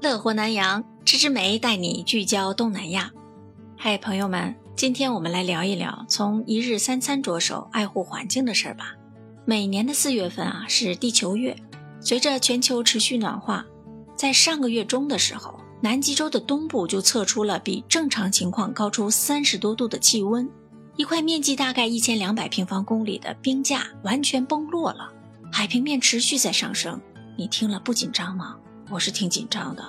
乐活南洋，芝芝梅带你聚焦东南亚。嗨，朋友们，今天我们来聊一聊从一日三餐着手爱护环境的事儿吧。每年的四月份啊，是地球月。随着全球持续暖化，在上个月中的时候，南极洲的东部就测出了比正常情况高出三十多度的气温，一块面积大概一千两百平方公里的冰架完全崩落了，海平面持续在上升。你听了不紧张吗？我是挺紧张的。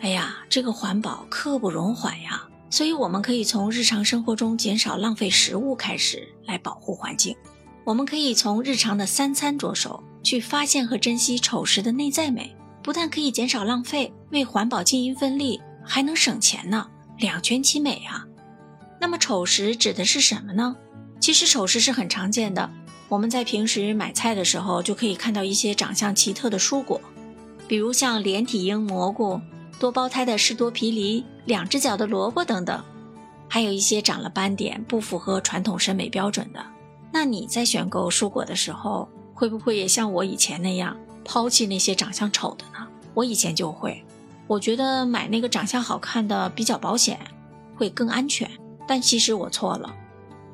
哎呀，这个环保刻不容缓呀！所以我们可以从日常生活中减少浪费食物开始来保护环境。我们可以从日常的三餐着手，去发现和珍惜丑食的内在美，不但可以减少浪费，为环保尽一份力，还能省钱呢，两全其美啊！那么丑食指的是什么呢？其实丑食是很常见的。我们在平时买菜的时候，就可以看到一些长相奇特的蔬果，比如像连体婴蘑菇、多胞胎的士多啤梨、两只脚的萝卜等等，还有一些长了斑点、不符合传统审美标准的。那你在选购蔬果的时候，会不会也像我以前那样抛弃那些长相丑的呢？我以前就会，我觉得买那个长相好看的比较保险，会更安全。但其实我错了。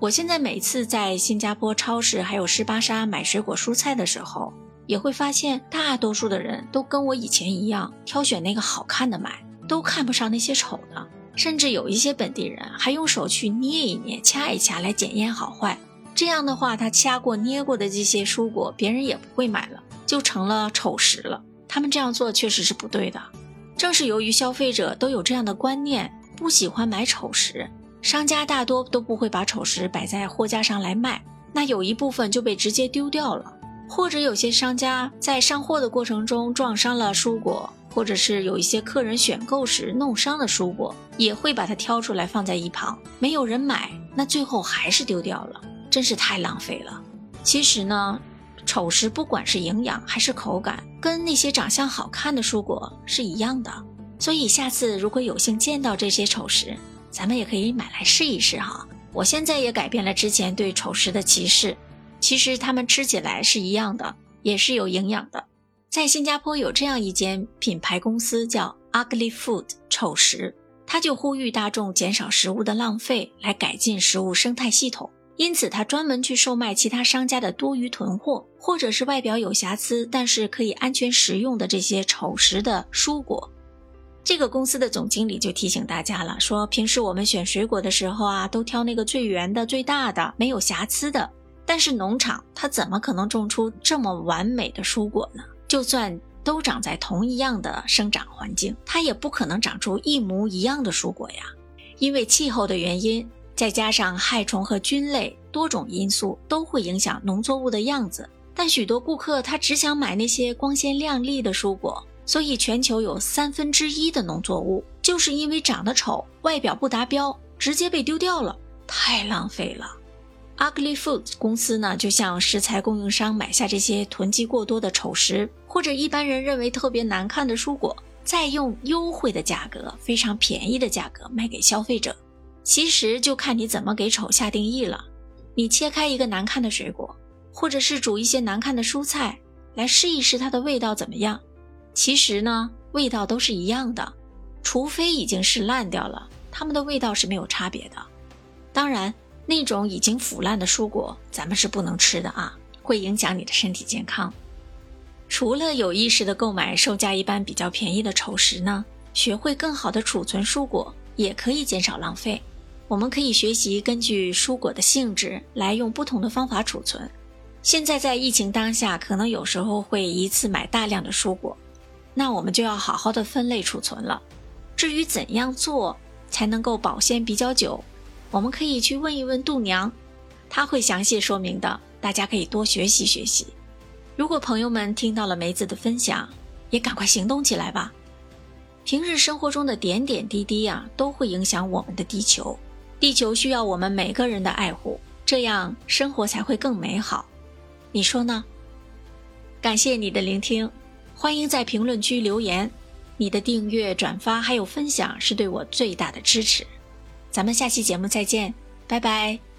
我现在每次在新加坡超市还有湿巴沙买水果蔬菜的时候，也会发现大多数的人都跟我以前一样，挑选那个好看的买，都看不上那些丑的。甚至有一些本地人还用手去捏一捏、掐一掐来检验好坏。这样的话，他掐过、捏过的这些蔬果，别人也不会买了，就成了丑食了。他们这样做确实是不对的。正是由于消费者都有这样的观念，不喜欢买丑食。商家大多都不会把丑食摆在货架上来卖，那有一部分就被直接丢掉了，或者有些商家在上货的过程中撞伤了蔬果，或者是有一些客人选购时弄伤了蔬果，也会把它挑出来放在一旁，没有人买，那最后还是丢掉了，真是太浪费了。其实呢，丑食不管是营养还是口感，跟那些长相好看的蔬果是一样的，所以下次如果有幸见到这些丑食，咱们也可以买来试一试哈。我现在也改变了之前对丑食的歧视，其实它们吃起来是一样的，也是有营养的。在新加坡有这样一间品牌公司叫 Ugly Food 丑食，它就呼吁大众减少食物的浪费，来改进食物生态系统。因此，它专门去售卖其他商家的多余囤货，或者是外表有瑕疵但是可以安全食用的这些丑食的蔬果。这个公司的总经理就提醒大家了，说平时我们选水果的时候啊，都挑那个最圆的、最大的、没有瑕疵的。但是农场它怎么可能种出这么完美的蔬果呢？就算都长在同一样的生长环境，它也不可能长出一模一样的蔬果呀。因为气候的原因，再加上害虫和菌类多种因素，都会影响农作物的样子。但许多顾客他只想买那些光鲜亮丽的蔬果。所以，全球有三分之一的农作物就是因为长得丑、外表不达标，直接被丢掉了，太浪费了。Ugly Foods 公司呢，就向食材供应商买下这些囤积过多的丑食，或者一般人认为特别难看的蔬果，再用优惠的价格、非常便宜的价格卖给消费者。其实就看你怎么给丑下定义了。你切开一个难看的水果，或者是煮一些难看的蔬菜，来试一试它的味道怎么样。其实呢，味道都是一样的，除非已经是烂掉了，它们的味道是没有差别的。当然，那种已经腐烂的蔬果，咱们是不能吃的啊，会影响你的身体健康。除了有意识的购买售价一般比较便宜的丑食呢，学会更好的储存蔬果，也可以减少浪费。我们可以学习根据蔬果的性质来用不同的方法储存。现在在疫情当下，可能有时候会一次买大量的蔬果。那我们就要好好的分类储存了。至于怎样做才能够保鲜比较久，我们可以去问一问度娘，她会详细说明的。大家可以多学习学习。如果朋友们听到了梅子的分享，也赶快行动起来吧。平日生活中的点点滴滴啊，都会影响我们的地球。地球需要我们每个人的爱护，这样生活才会更美好。你说呢？感谢你的聆听。欢迎在评论区留言，你的订阅、转发还有分享是对我最大的支持。咱们下期节目再见，拜拜。